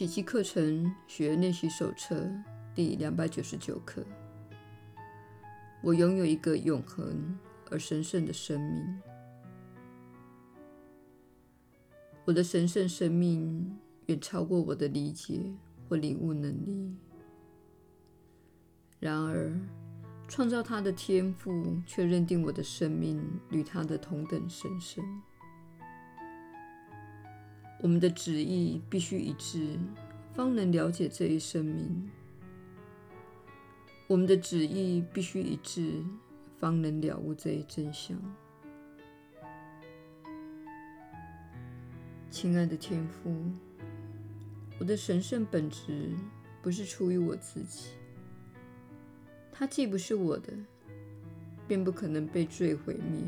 奇迹课程学练习手册第两百九十九课。我拥有一个永恒而神圣的生命。我的神圣生命远超过我的理解或领悟能力。然而，创造它的天赋却认定我的生命与它的同等神圣。我们的旨意必须一致，方能了解这一生命。我们的旨意必须一致，方能了悟这一真相。亲爱的天父，我的神圣本质不是出于我自己，它既不是我的，便不可能被罪毁灭；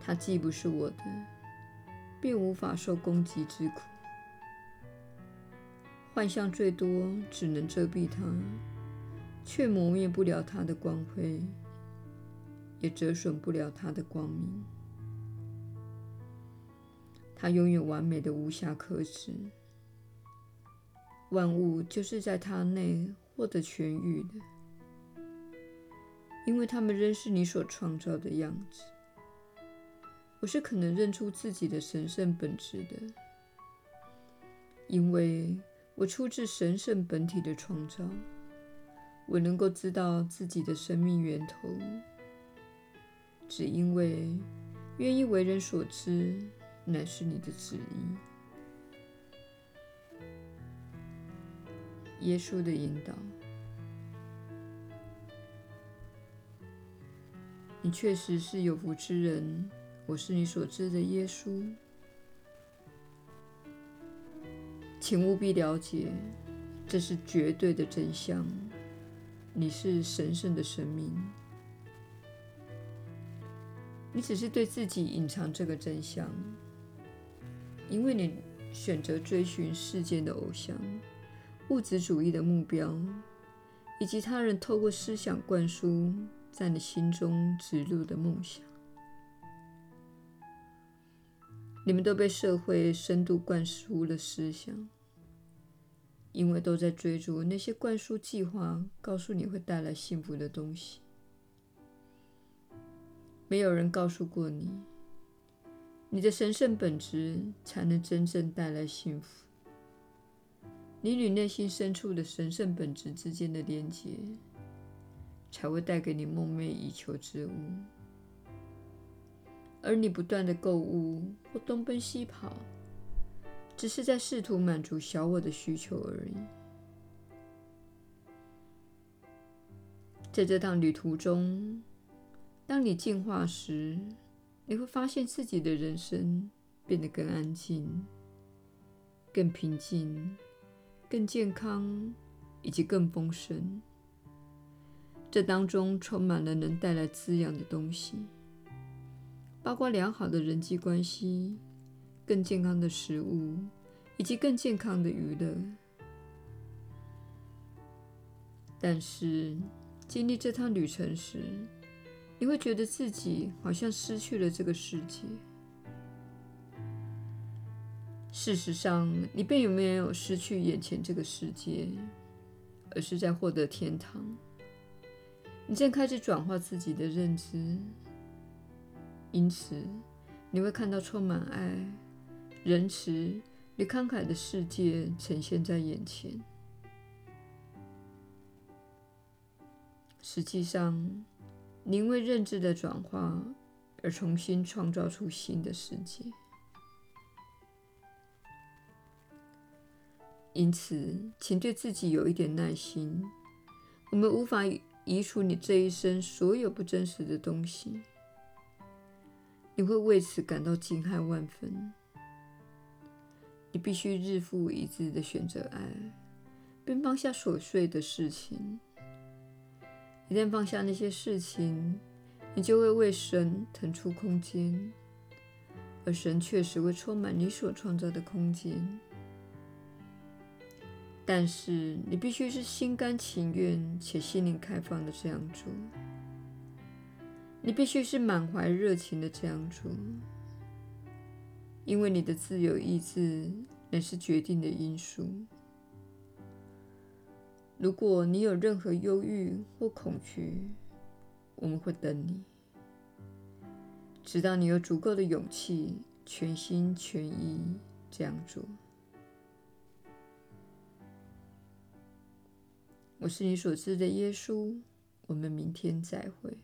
它既不是我的，便无法受攻击之苦。幻象最多只能遮蔽它，却磨灭不了它的光辉，也折损不了它的光明。它拥有完美的无瑕可指，万物就是在它内获得痊愈的，因为它们仍是你所创造的样子。我是可能认出自己的神圣本质的，因为我出自神圣本体的创造。我能够知道自己的生命源头，只因为愿意为人所知，乃是你的旨意。耶稣的引导，你确实是有福之人。我是你所知的耶稣，请务必了解，这是绝对的真相。你是神圣的生命，你只是对自己隐藏这个真相，因为你选择追寻世间的偶像、物质主义的目标，以及他人透过思想灌输在你心中植入的梦想。你们都被社会深度灌输了思想，因为都在追逐那些灌输计划告诉你会带来幸福的东西。没有人告诉过你，你的神圣本质才能真正带来幸福。你与内心深处的神圣本质之间的连结，才会带给你梦寐以求之物。而你不断的购物或东奔西跑，只是在试图满足小我的需求而已。在这趟旅途中，当你进化时，你会发现自己的人生变得更安静、更平静、更健康，以及更丰盛。这当中充满了能带来滋养的东西。包括良好的人际关系、更健康的食物，以及更健康的娱乐。但是，经历这趟旅程时，你会觉得自己好像失去了这个世界。事实上，你并没有失去眼前这个世界，而是在获得天堂。你正开始转化自己的认知。因此，你会看到充满爱、仁慈与慷慨的世界呈现在眼前。实际上，你因为认知的转化而重新创造出新的世界。因此，请对自己有一点耐心。我们无法移除你这一生所有不真实的东西。你会为此感到惊骇万分。你必须日复一日地选择爱，并放下琐碎的事情。一旦放下那些事情，你就会为神腾出空间，而神确实会充满你所创造的空间。但是你必须是心甘情愿且心灵开放的这样做。你必须是满怀热情的这样做，因为你的自由意志乃是决定的因素。如果你有任何忧郁或恐惧，我们会等你，直到你有足够的勇气，全心全意这样做。我是你所知的耶稣。我们明天再会。